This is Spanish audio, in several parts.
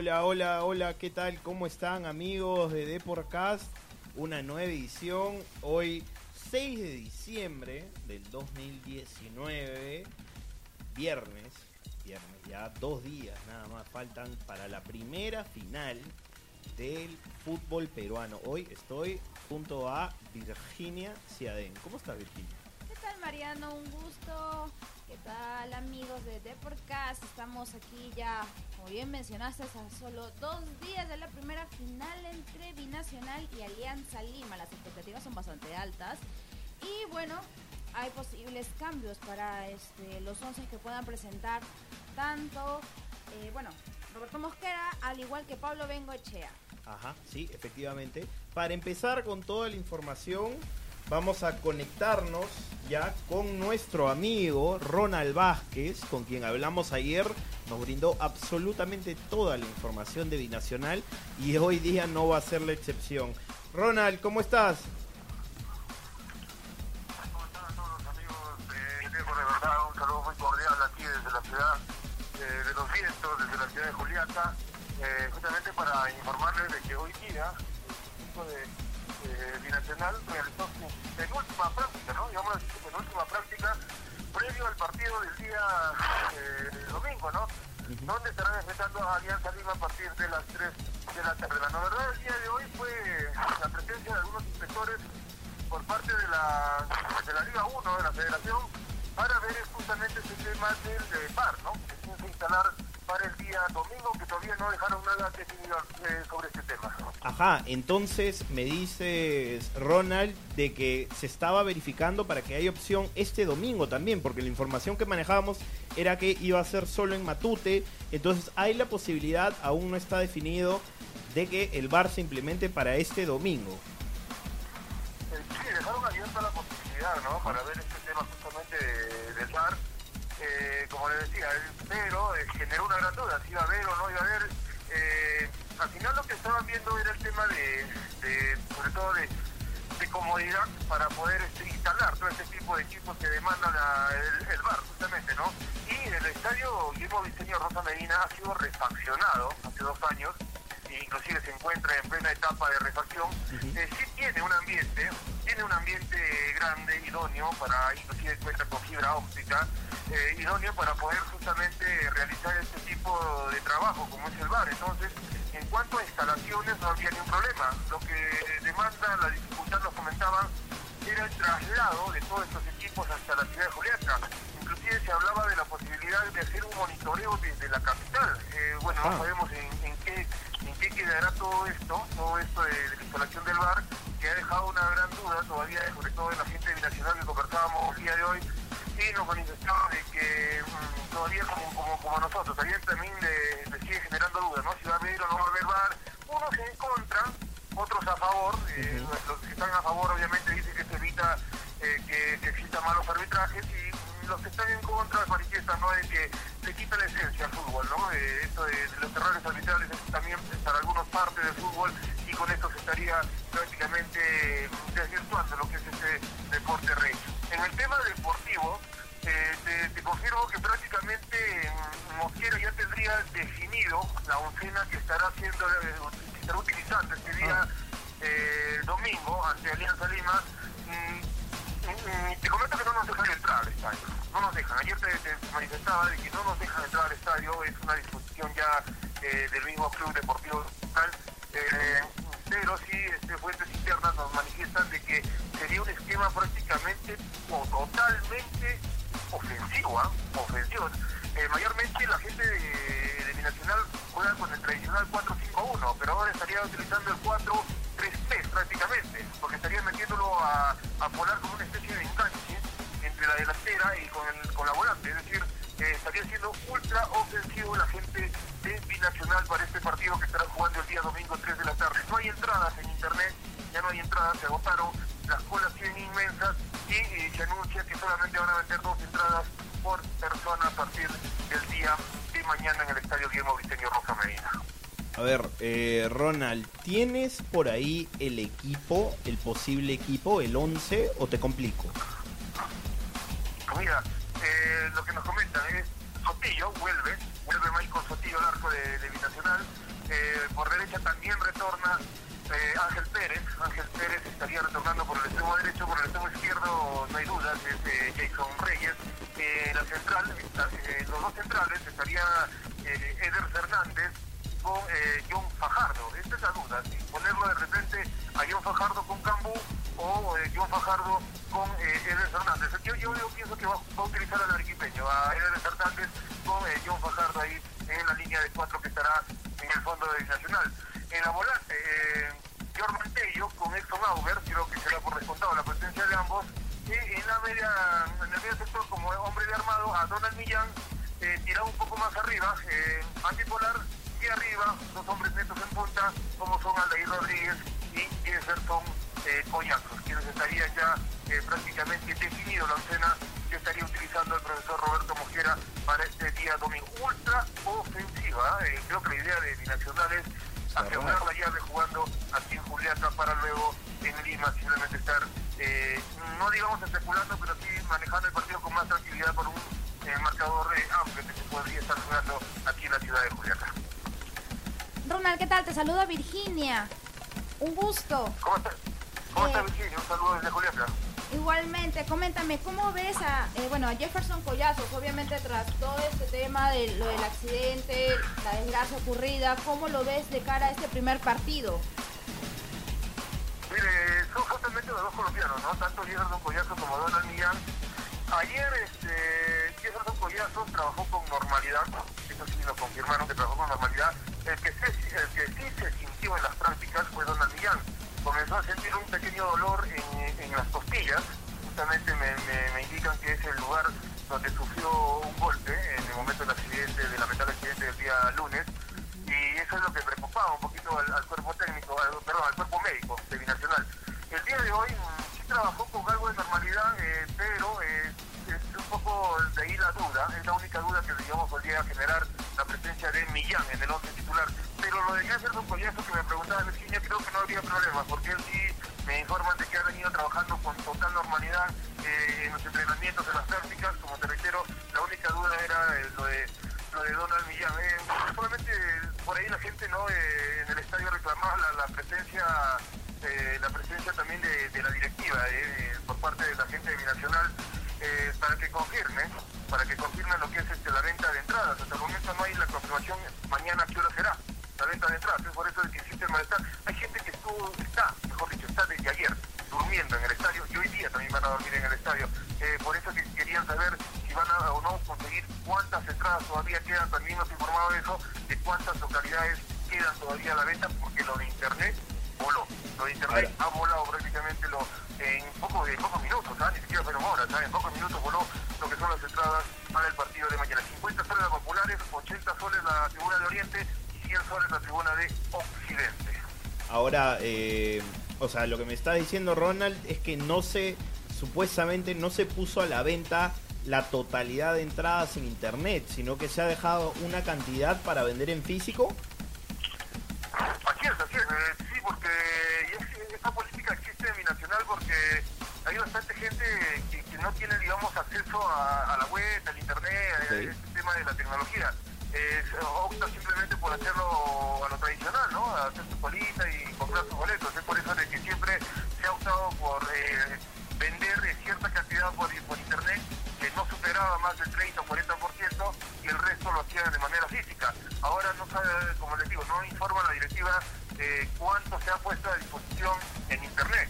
Hola, hola, hola, ¿qué tal? ¿Cómo están amigos de Deporcast? Una nueva edición, hoy 6 de diciembre del 2019, viernes, viernes, ya dos días nada más faltan para la primera final del fútbol peruano. Hoy estoy junto a Virginia Ciadén. ¿Cómo estás Virginia? ¿Qué tal Mariano? Un gusto. ¿Qué tal amigos de Deporcast? Estamos aquí ya, como bien mencionaste, a solo dos días de la primera final entre Binacional y Alianza Lima. Las expectativas son bastante altas. Y bueno, hay posibles cambios para este, los 11 que puedan presentar tanto, eh, bueno, Roberto Mosquera, al igual que Pablo Bengoechea. Ajá, sí, efectivamente. Para empezar con toda la información, vamos a conectarnos ya con nuestro amigo Ronald Vázquez, con quien hablamos ayer. Nos brindó absolutamente toda la información de Binacional y hoy día no va a ser la excepción. Ronald, ¿cómo estás? ¿Cómo están todos los amigos de Tiempo de? Un saludo muy cordial desde la ciudad eh, de los vientos, desde la ciudad de Juliaca, eh, justamente para informarles de que hoy día el equipo de eh, Binacional realizó su penúltima práctica, ¿no? Digamos su penúltima práctica previo al partido del día eh, domingo, ¿no? Donde estarán enfrentando a Alianza Lima a partir de las 3 de la tarde. La novedad del día de hoy fue la presencia de algunos inspectores por parte de la, de la Liga 1 de la Federación para ver justamente ese tema del de VAR, ¿no? Que se instalar para el día domingo, que todavía no dejaron nada definido eh, sobre este tema. Ajá, entonces me dices, Ronald, de que se estaba verificando para que haya opción este domingo también, porque la información que manejábamos era que iba a ser solo en Matute, entonces hay la posibilidad, aún no está definido, de que el VAR se implemente para este domingo. Eh, sí, dejaron abierta la posibilidad, ¿no? Para ver este tema justamente de- del VAR. Eh, como le decía, pero eh, generó una gran duda, si iba a haber o no iba a haber. Eh, al final lo que estaban viendo era el tema de, sobre todo de, comodidad para poder este, instalar todo este tipo de equipos que demandan el, el VAR, justamente, ¿no? Y el estadio Guillermo Diseño Rosa Medina ha sido refaccionado hace dos años, e inclusive se encuentra en plena etapa de refacción. Eh, sí tiene un ambiente, tiene un ambiente grande, idóneo, para inclusive cuenta con fibra óptica, eh, idóneo para poder justamente realizar este tipo de trabajo como es el bar. Entonces, en cuanto a instalaciones no había ningún problema. Lo que demanda la dificultad, nos comentaban, era el traslado de todos estos equipos hasta la ciudad de Juliaca. Inclusive se hablaba de la posibilidad de hacer un monitoreo desde la capital. Eh, bueno, Ah. no sabemos en, en qué quedará todo esto, todo esto de, de la instalación del bar, que ha dejado una gran duda todavía, sobre todo en la gente binacional que conversábamos el día de hoy, y nos manifestaba de que mm, todavía como, como, como nosotros, todavía también le, le sigue generando dudas, ¿no? Si va a haber o no va a haber bar, unos en contra, otros a favor, eh, los que están a favor obviamente dicen que se evita eh, que, que existan malos arbitrajes y los que están en contra manifiestan ¿no? de que se quita la esencia al fútbol, ¿no? Eh, esto de, de los errores arbitrales es también para algunos parte del fútbol y con esto se estaría prácticamente mm, desvirtuando lo que es este deporte rey. En el tema deportivo, eh, te, te confirmo que prácticamente mm, Mosquera ya tendría definido la oncena que estará haciendo, eh, que estará utilizando este día eh, domingo ante Alianza Lima. Mm, mm, te comento que no nos dejan entrar Ayer te, te manifestaba de que no nos dejan entrar al estadio. Es una disposición ya eh, del mismo club deportivo local. Eh, pero sí, este, fuentes internas nos manifiestan de que sería un esquema prácticamente o totalmente ofensivo, ¿ah? ofensivo. Eh, mayormente la gente de, de Binacional juega con el tradicional 4-5-1, pero ahora estaría utilizando el 4-3-3 prácticamente, porque estaría metiéndolo a, a volar como una especie de la y con, el, con la volante, es decir, eh, estaría siendo ultra ofensivo la gente de Binacional para este partido que estará jugando el día domingo 3 de la tarde. No hay entradas en internet, ya no hay entradas, se agotaron, las colas siguen inmensas y, eh, se anuncia que solamente van a vender dos entradas por persona a partir del día de mañana en el estadio Guillermo Briceño Rosa Medina. A ver, eh, Ronald, ¿tienes por ahí el equipo, el posible equipo, el 11 o te complico? Mira, eh, lo que nos comentan es Sotillo, vuelve, vuelve Michael Sotillo al arco de, de Binacional, Eh, por derecha también retorna eh, Ángel Pérez. Ángel Pérez estaría retornando por el extremo derecho, por el extremo izquierdo no hay dudas, es Jason Reyes. La central, los dos centrales estaría Eder Fernández con John Fajardo. Esta es la duda, si ponerlo de repente a John Fajardo con Cambú o John Fajardo con eh, Fernández. Yo, pienso que va, a utilizar al arequipeño, a Eder Fernández con eh, John Fajardo ahí en la línea de cuatro que estará en el fondo de Nacional. En la volante, eh, Tello con Exxon Auber, creo que será por descontado la presencia de ambos. Y en la media, en el medio sector, como hombre de armado, a Donald Millán, eh, tirado un poco más arriba, eh, antipolar, y arriba, dos hombres netos en punta, como son Aldair Rodríguez y Jefferson eh, quienes estaría ya eh, prácticamente definido la oncena que estaría utilizando el profesor Roberto Mosquera para este día domingo. Ultra ofensiva, eh, creo que la idea de Binacional es asegurar la llave jugando aquí en Juliaca para luego en Lima simplemente estar, eh, no digamos especulando, pero sí manejando el partido con más tranquilidad por un eh, marcador eh, amplio que se podría estar jugando aquí en la ciudad de Juliaca. Ronald, ¿qué tal? Te saluda Virginia. Un gusto. ¿Cómo estás? ¿Cómo Eh. estás, Virginia? Un saludo desde Juliaca. Igualmente, coméntame, ¿cómo ves a, eh, bueno, a Jefferson Collazos? Obviamente tras todo este tema de lo del accidente, la desgracia ocurrida, ¿cómo lo ves de cara a este primer partido? Mire, son justamente los dos colombianos, ¿no? Tanto Jefferson Collazo como Donald Millán. Ayer este, Jefferson Collazo trabajó con normalidad, eso sí lo confirmaron que trabajó con normalidad. El que, el que sí se sintió en las prácticas fue Donald Millán. Comenzó a sentir un pequeño dolor en, las costillas, justamente me, indican que es el lugar donde sufrió un golpe en el momento del accidente, del lamentable accidente del día lunes y eso es lo que preocupaba un poquito al, cuerpo técnico, perdón, al cuerpo médico de Binacional. El día de hoy sí trabajó con algo de normalidad, eh, pero eh, es un poco de ahí la duda, es la única duda que digamos podría generar la presencia de Millán en el once titular. Pero lo de Jefferson Collazo que me preguntaba Virginia, creo que no habría problema, porque él sí me informan de que ha venido internet voló. Lo de internet ha volado prácticamente lo, en, poco, en pocos minutos, ¿ah? ni siquiera fueron horas, ¿ah? en pocos minutos voló lo que son las entradas para el partido de mañana. 50 soles las populares, 80 soles la tribuna de Oriente y 100 soles la tribuna de Occidente. Ahora, eh, o sea, lo que me está diciendo Ronald es que no se, supuestamente no se puso a la venta la totalidad de entradas en internet, sino que se ha dejado una cantidad para vender en físico. Opta simplemente por hacerlo a lo tradicional, ¿no? A hacer su colita y comprar sus boletos. Es por eso de que siempre se ha optado por eh, vender eh, cierta cantidad por, por internet que no superaba más del 30 o 40% y el resto lo hacían de manera física. Ahora no sabe, como les digo, no informa la directiva eh, cuánto se ha puesto a disposición en internet.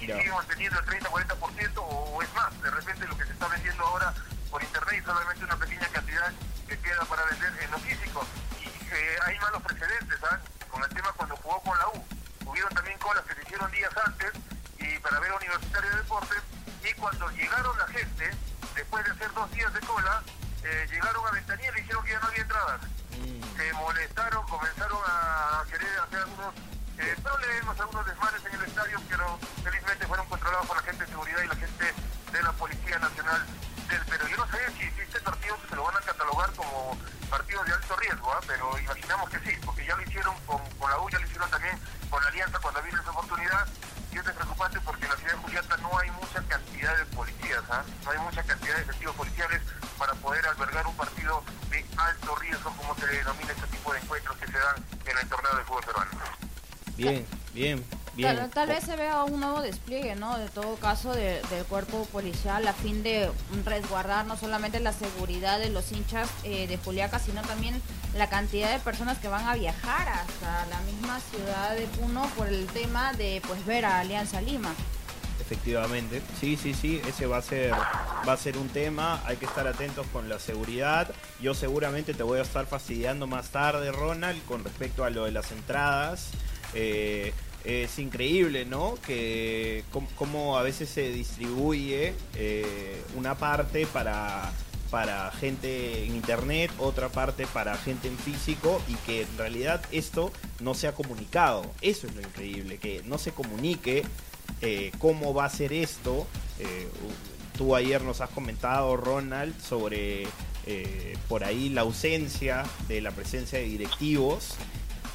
Y sigue manteniendo el 30-40% o, o es más, de repente lo que se está vendiendo ahora por internet y solamente una pequeña cantidad que queda para vender en lo físico. Y eh, hay malos precedentes, ¿ah? Con el tema cuando jugó con la U. Hubieron también colas que se hicieron días antes y para ver a Universitario de Deportes y cuando llegaron la gente, después de hacer dos días de cola, eh, llegaron a Ventanilla y le dijeron que ya no había entradas. Se molestaron, comenzaron a querer hacer algunos eh, problemas, algunos desmanes en el estadio, pero felizmente fueron controlados por la gente de seguridad y la gente de la Policía Nacional Perú. Yo no sé si, si este partido se lo van a catalogar como partido de alto riesgo, ¿ah? pero imaginamos que sí, porque ya lo hicieron con, con la U, ya lo hicieron también con la Alianza cuando vino esa oportunidad. Y es preocupante porque en la ciudad de Juliata no hay mucha cantidad de policías, ¿ah? no hay mucha cantidad de efectivos policiales para poder albergar un partido de alto riesgo, como se denomina este tipo de encuentros que se dan en el torneo de fútbol peruano. Bien, bien, bien. Tal, tal vez se vea un nuevo despliegue, ¿no? De todo caso, de- del cuerpo policial a fin de resguardar no solamente la seguridad de los hinchas eh, de Juliaca, sino también la cantidad de personas que van a viajar hasta la misma ciudad de Puno por el tema de pues ver a Alianza Lima. Efectivamente, sí, sí, sí, ese va a ser va a ser un tema, hay que estar atentos con la seguridad. Yo seguramente te voy a estar fastidiando más tarde, Ronald, con respecto a lo de las entradas. Eh, es increíble, ¿no? Que cómo, a veces se distribuye eh, una parte para para gente en internet, otra parte para gente en físico y que en realidad esto no se ha comunicado. Eso es lo increíble, que no se comunique eh, cómo va a ser esto. Eh, tú ayer nos has comentado, Ronald, sobre por ahí la ausencia de la presencia de directivos,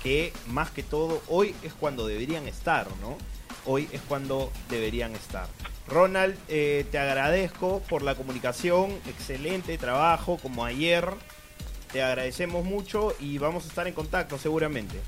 que más que todo hoy es cuando deberían estar, ¿no? Hoy es cuando deberían estar. Ronald, eh, te agradezco por la comunicación, excelente trabajo como ayer. Te agradecemos mucho y vamos a estar en contacto seguramente.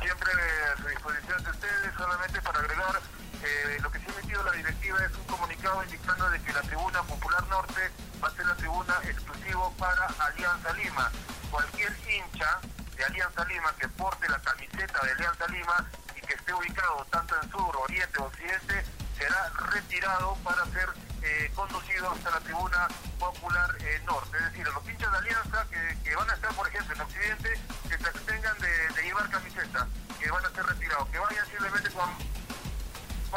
Siempre a su disposición de ustedes, solamente para agregar, eh, lo que sí ha emitido la directiva es un comunicado indicando de que la tribuna Popular Norte va a ser la tribuna exclusivo para Alianza Lima. Cualquier hincha de Alianza Lima que porte la camiseta de Alianza Lima y que esté ubicado tanto en sur, oriente o occidente, será retirado para ser eh, conducido hasta la tribuna popular eh, norte. Es decir, a los hinchas de Alianza que, van a estar, por ejemplo, en occidente, que se abstengan de, de llevar camiseta, que van a ser retirados, que vayan simplemente con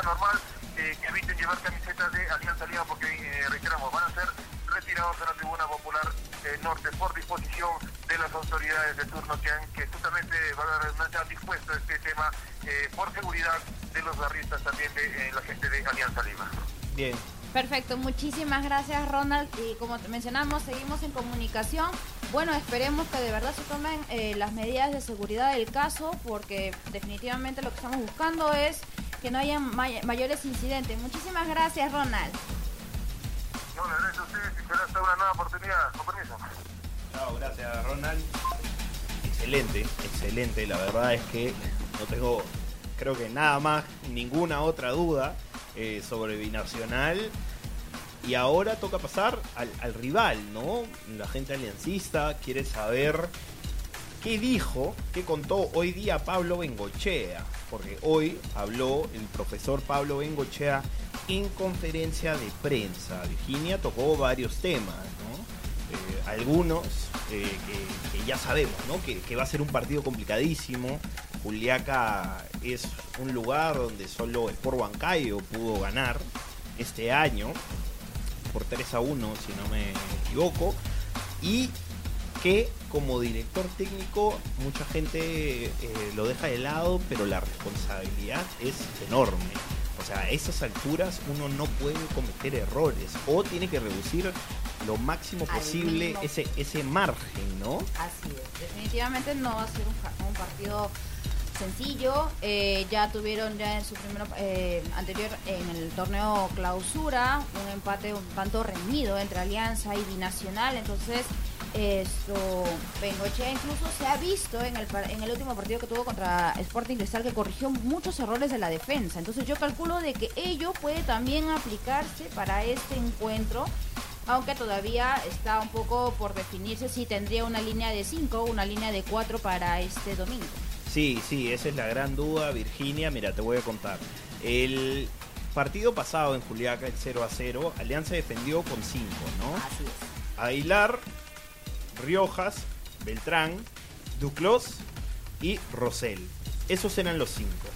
normal, eh, que eviten llevar camisetas de Alianza Lima porque, eh, reiteramos, van a ser retirados de la tribuna popular eh, norte por disposición de las autoridades de turno que, han, que justamente van a han dispuesto este tema eh, por seguridad de los barristas también de eh, la gente de Alianza Lima. Bien, Perfecto, muchísimas gracias Ronald y como te mencionamos seguimos en comunicación. Bueno, esperemos que de verdad se tomen eh, las medidas de seguridad del caso porque definitivamente lo que estamos buscando es que no haya may- mayores incidentes. Muchísimas gracias Ronald. No, le agradezco a ustedes y será hasta una nueva oportunidad. Con permiso. Chao, gracias Ronald. Excelente, excelente. La verdad es que no tengo, creo que nada más, ninguna otra duda eh, sobre Binacional. Y ahora toca pasar al, al rival, ¿no? La gente aliancista quiere saber qué dijo, qué contó hoy día Pablo Bengochea. Porque hoy habló el profesor Pablo Bengochea en conferencia de prensa. Virginia tocó varios temas, ¿no? Eh, algunos eh, que, ya sabemos, ¿no? Que, que va a ser un partido complicadísimo. Juliaca es un lugar donde solo el Por Huancayo pudo ganar este año por 3 a 1, si no me equivoco. Y que como director técnico mucha gente eh, lo deja de lado, pero la responsabilidad es enorme. O sea, a esas alturas uno no puede cometer errores o tiene que reducir lo máximo posible ese, ese margen, ¿no? Así es, definitivamente no va a ser un partido sencillo. Eh, ya tuvieron ya en su primer eh, anterior en el torneo clausura un empate un tanto reñido entre Alianza y Binacional. Entonces, esto Bengochea incluso se ha visto en el, en el último partido que tuvo contra Sporting Cristal que corrigió muchos errores de la defensa. Entonces yo calculo de que ello puede también aplicarse para este encuentro aunque todavía está un poco por definirse si tendría una línea de 5 o una línea de 4 para este domingo. Sí, sí, esa es la gran duda, Virginia. Mira, te voy a contar. El partido pasado en Juliaca, el 0 a 0, Alianza defendió con 5, ¿no? Así es. Aguilar, Riojas, Beltrán, Duclos y Rosell. Esos eran los cinco.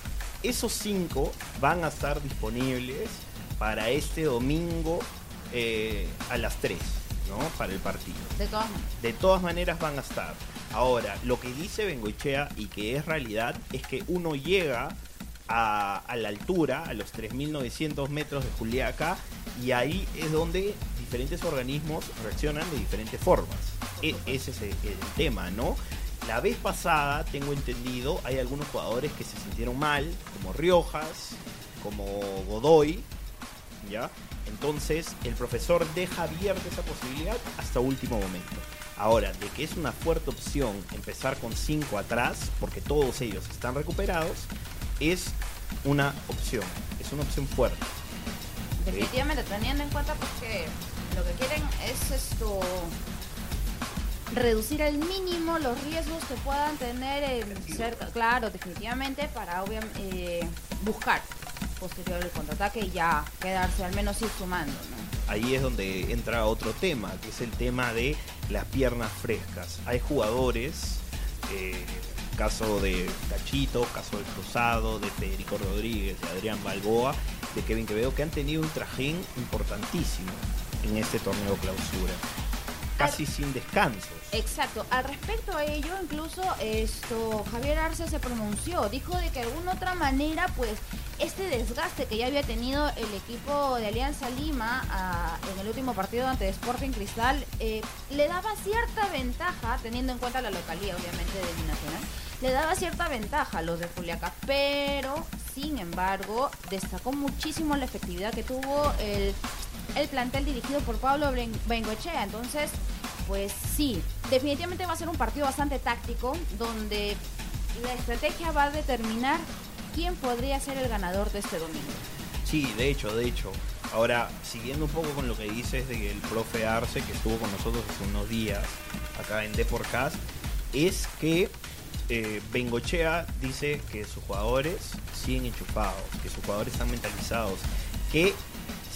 Esos cinco van a estar disponibles para este domingo eh, a las 3, ¿no? Para el partido. De todas maneras. De todas maneras van a estar. Ahora, lo que dice Bengochea y que es realidad es que uno llega a, a la altura, a los 3.900 metros de Juliaca, y ahí es donde diferentes organismos reaccionan de diferentes formas. E- ese es el, el tema, ¿no? La vez pasada, tengo entendido, hay algunos jugadores que se sintieron mal, como Riojas, como Godoy, ¿ya? Entonces, el profesor deja abierta esa posibilidad hasta último momento. Ahora, de que es una fuerte opción empezar con cinco atrás, porque todos ellos están recuperados, es una opción, es una opción fuerte. Definitivamente, teniendo en cuenta pues, que lo que quieren es esto reducir al mínimo los riesgos que puedan tener en cerca, claro, definitivamente para eh, buscar posterior el contraataque y ya quedarse al menos ir sumando. Ahí es donde entra otro tema, que es el tema de las piernas frescas. Hay jugadores, eh, caso de Cachito, caso del Cruzado, de Federico Rodríguez, de Adrián Balboa, de Kevin Quevedo, que han tenido un trajín importantísimo en este torneo clausura casi sin descansos. Exacto. Al respecto a ello, incluso esto Javier Arce se pronunció, dijo de que de alguna otra manera, pues este desgaste que ya había tenido el equipo de Alianza Lima ah, en el último partido ante Sporting Cristal eh, le daba cierta ventaja, teniendo en cuenta la localidad, obviamente, de Binacional, le daba cierta ventaja a los de Juliaca, pero sin embargo destacó muchísimo la efectividad que tuvo el el plantel dirigido por Pablo Bengochea. Entonces, pues sí, definitivamente va a ser un partido bastante táctico donde la estrategia va a determinar quién podría ser el ganador de este domingo. Sí, de hecho, de hecho. Ahora, siguiendo un poco con lo que dices de el profe Arce, que estuvo con nosotros hace unos días acá en Deporcast, es que eh, Bengochea dice que sus jugadores siguen enchufados, que sus jugadores están mentalizados, que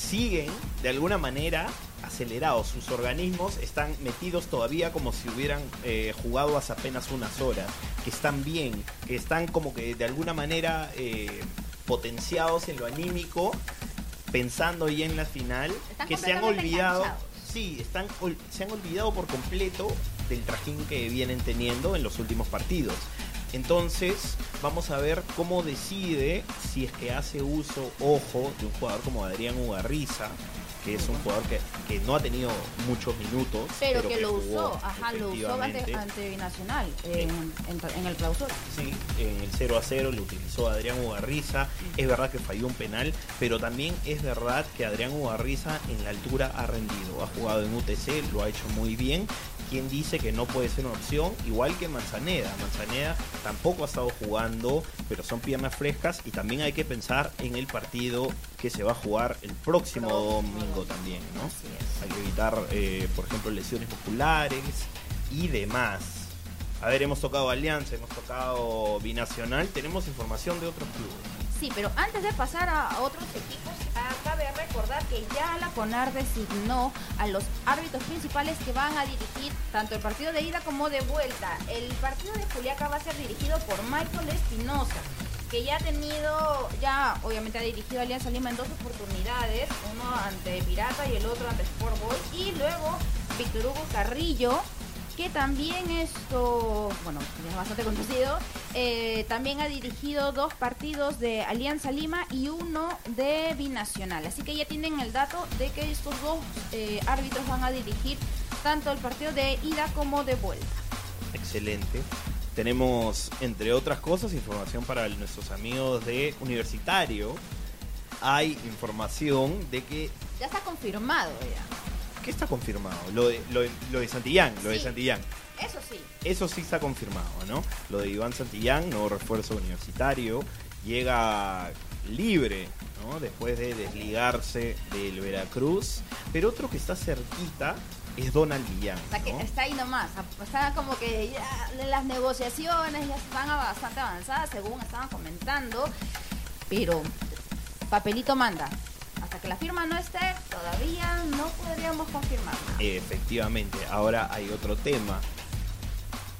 siguen de alguna manera acelerados. Sus organismos están metidos todavía como si hubieran eh, jugado hace apenas unas horas. Que están bien, que están como que de alguna manera eh, potenciados en lo anímico, pensando ya en la final. que se han olvidado. Sí, están, se han olvidado por completo del trajín que vienen teniendo en los últimos partidos. Entonces, vamos a ver cómo decide si es que hace uso, ojo, de un jugador como Adrián Ugarriza, que es un jugador que, que no ha tenido muchos minutos. Pero, que, lo usó, ajá, lo usó ante, ante Binacional en, en, el clausura. Sí, en el 0 a 0 lo utilizó Adrián Ugarriza. Es verdad que falló un penal, pero también es verdad que Adrián Ugarriza en la altura ha rendido. Ha jugado en UTC, lo ha hecho muy bien quien dice que no puede ser una opción, igual que Manzaneda. Manzaneda tampoco ha estado jugando, pero son piernas frescas y también hay que pensar en el partido que se va a jugar el próximo domingo también, ¿no? Hay que evitar, eh, por ejemplo, lesiones musculares y demás. A ver, hemos tocado Alianza, hemos tocado Binacional, tenemos información de otros clubes. Sí, pero antes de pasar a otros equipos, recordar que ya la CONAR designó a los árbitros principales que van a dirigir tanto el partido de ida como de vuelta. El partido de Juliaca va a ser dirigido por Michael Espinosa que ya ha tenido, ya obviamente ha dirigido Alianza Lima en dos oportunidades, uno ante Pirata y el otro ante Sport Boys, y luego Víctor Hugo Carrillo, que también esto, bueno, es bastante conocido, eh, también ha dirigido dos partidos de Alianza Lima y uno de Binacional. Así que ya tienen el dato de que estos dos eh, árbitros van a dirigir tanto el partido de ida como de vuelta. Excelente. Tenemos, entre otras cosas, información para nuestros amigos de Universitario. Hay información de que... Ya está confirmado ya. ¿Qué está confirmado? Lo de, lo, lo de Santillán, lo de Santillán. Eso sí. Eso sí está confirmado, ¿no? Lo de Iván Santillán, nuevo refuerzo universitario, llega libre, ¿no? Después de desligarse del Veracruz. Pero otro que está cerquita es Donald Villán. que está ahí nomás. Está como que ya las negociaciones ya están bastante avanzadas, según estaban comentando. Pero papelito manda que la firma no esté, todavía no podríamos confirmarla. Efectivamente, ahora hay otro tema.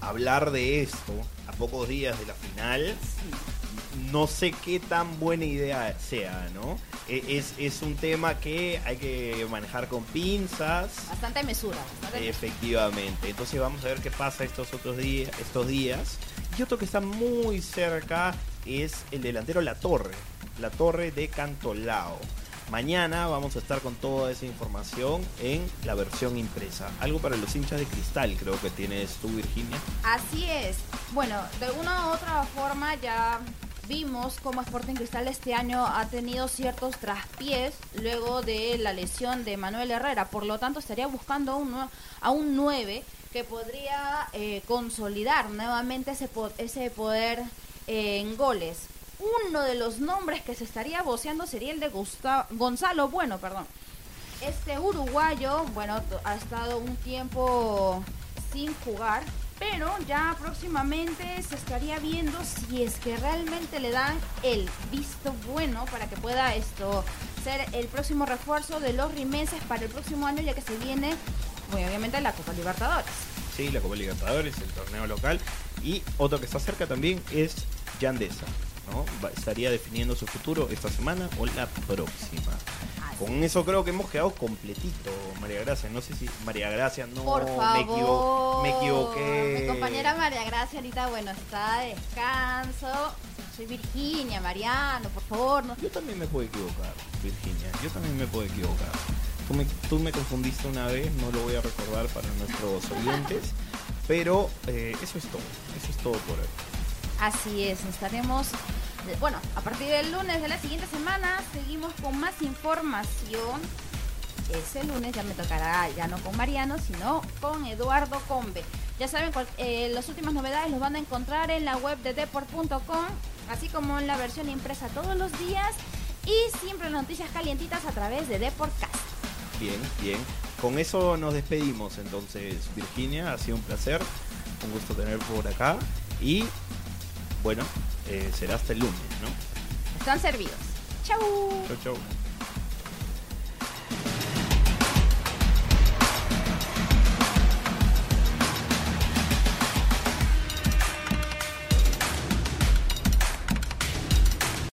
Hablar de esto a pocos días de la final, no sé qué tan buena idea sea, ¿no? E, es, es, un tema que hay que manejar con pinzas. Bastante mesura. Efectivamente. Entonces vamos a ver qué pasa estos otros días, estos días. Y otro que está muy cerca es el delantero La Torre. La Torre de Cantolao. Mañana vamos a estar con toda esa información en la versión impresa. Algo para los hinchas de cristal, creo que tienes tú, Virginia. Así es. Bueno, de una u otra forma ya vimos cómo Sporting Cristal este año ha tenido ciertos traspiés luego de la lesión de Manuel Herrera. Por lo tanto, estaría buscando a un, a un 9 que podría eh, consolidar nuevamente ese poder eh, en goles. Uno de los nombres que se estaría voceando sería el de Gusta- Gonzalo Bueno, perdón. Este uruguayo, bueno, ha estado un tiempo sin jugar, pero ya próximamente se estaría viendo si es que realmente le dan el visto bueno para que pueda esto ser el próximo refuerzo de los rimeses para el próximo año, ya que se viene, bueno, obviamente, la Copa Libertadores. Sí, la Copa Libertadores, el torneo local. Y otro que está cerca también es Yandesa. Estaría definiendo su futuro esta semana o la próxima. Con eso creo que hemos quedado completito, María Gracia. No sé si María Gracia no Por me, equivo- me equivoqué. Mi compañera María Gracia ahorita, bueno, está de descanso. Soy Virginia, Mariano, por favor. No. Yo también me puedo equivocar, Virginia. Yo también me puedo equivocar. Tú me, tú me confundiste una vez, no lo voy a recordar para nuestros oyentes. Pero eh, eso es todo. Eso es todo por hoy. Así es, estaremos. Bueno, a partir del lunes de la siguiente semana seguimos con más información. Ese lunes ya me tocará, ya no con Mariano, sino con Eduardo Combe. Ya saben, cual- eh, las últimas novedades los van a encontrar en la web de deport.com, así como en la versión impresa todos los días y siempre noticias calientitas a través de Deportcast. Bien, bien. Con eso nos despedimos entonces, Virginia. Ha sido un placer. Un gusto tener por acá. Y bueno, eh, será hasta el lunes, ¿no? Están servidos. ¡Chau! Chau, chau.